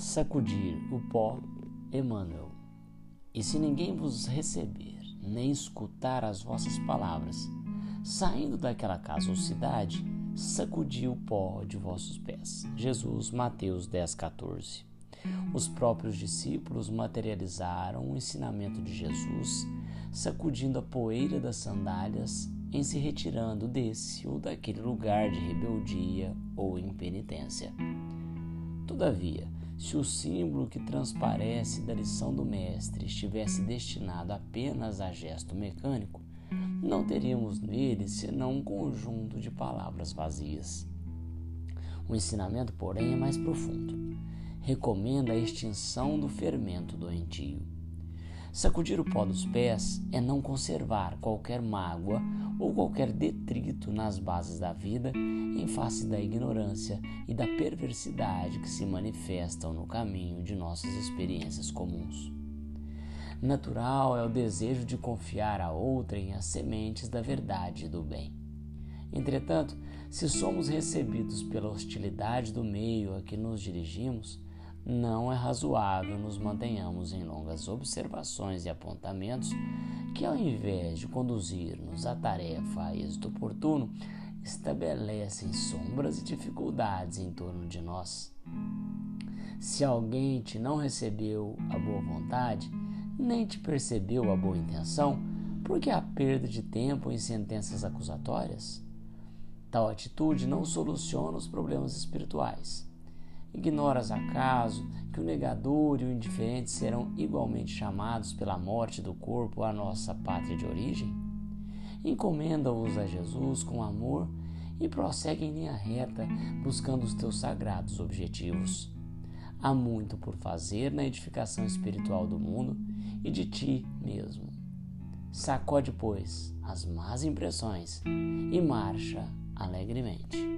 Sacudir o pó, Emmanuel. E se ninguém vos receber, nem escutar as vossas palavras, saindo daquela casa ou cidade, sacudi o pó de vossos pés. Jesus, Mateus 10, 14. Os próprios discípulos materializaram o ensinamento de Jesus, sacudindo a poeira das sandálias em se retirando desse ou daquele lugar de rebeldia ou impenitência. Todavia, se o símbolo que transparece da lição do Mestre estivesse destinado apenas a gesto mecânico, não teríamos nele senão um conjunto de palavras vazias. O ensinamento, porém, é mais profundo. Recomenda a extinção do fermento doentio. Sacudir o pó dos pés é não conservar qualquer mágoa ou qualquer detrito nas bases da vida em face da ignorância e da perversidade que se manifestam no caminho de nossas experiências comuns. Natural é o desejo de confiar a outrem as sementes da verdade e do bem. Entretanto, se somos recebidos pela hostilidade do meio a que nos dirigimos, não é razoável nos mantenhamos em longas observações e apontamentos que, ao invés de conduzir-nos à tarefa a êxito oportuno, estabelecem sombras e dificuldades em torno de nós. Se alguém te não recebeu a boa vontade, nem te percebeu a boa intenção, por que a perda de tempo em sentenças acusatórias? Tal atitude não soluciona os problemas espirituais. Ignoras acaso que o negador e o indiferente serão igualmente chamados pela morte do corpo à nossa pátria de origem? Encomenda-os a Jesus com amor e prossegue em linha reta, buscando os teus sagrados objetivos. Há muito por fazer na edificação espiritual do mundo e de ti mesmo. Sacode, pois, as más impressões e marcha alegremente.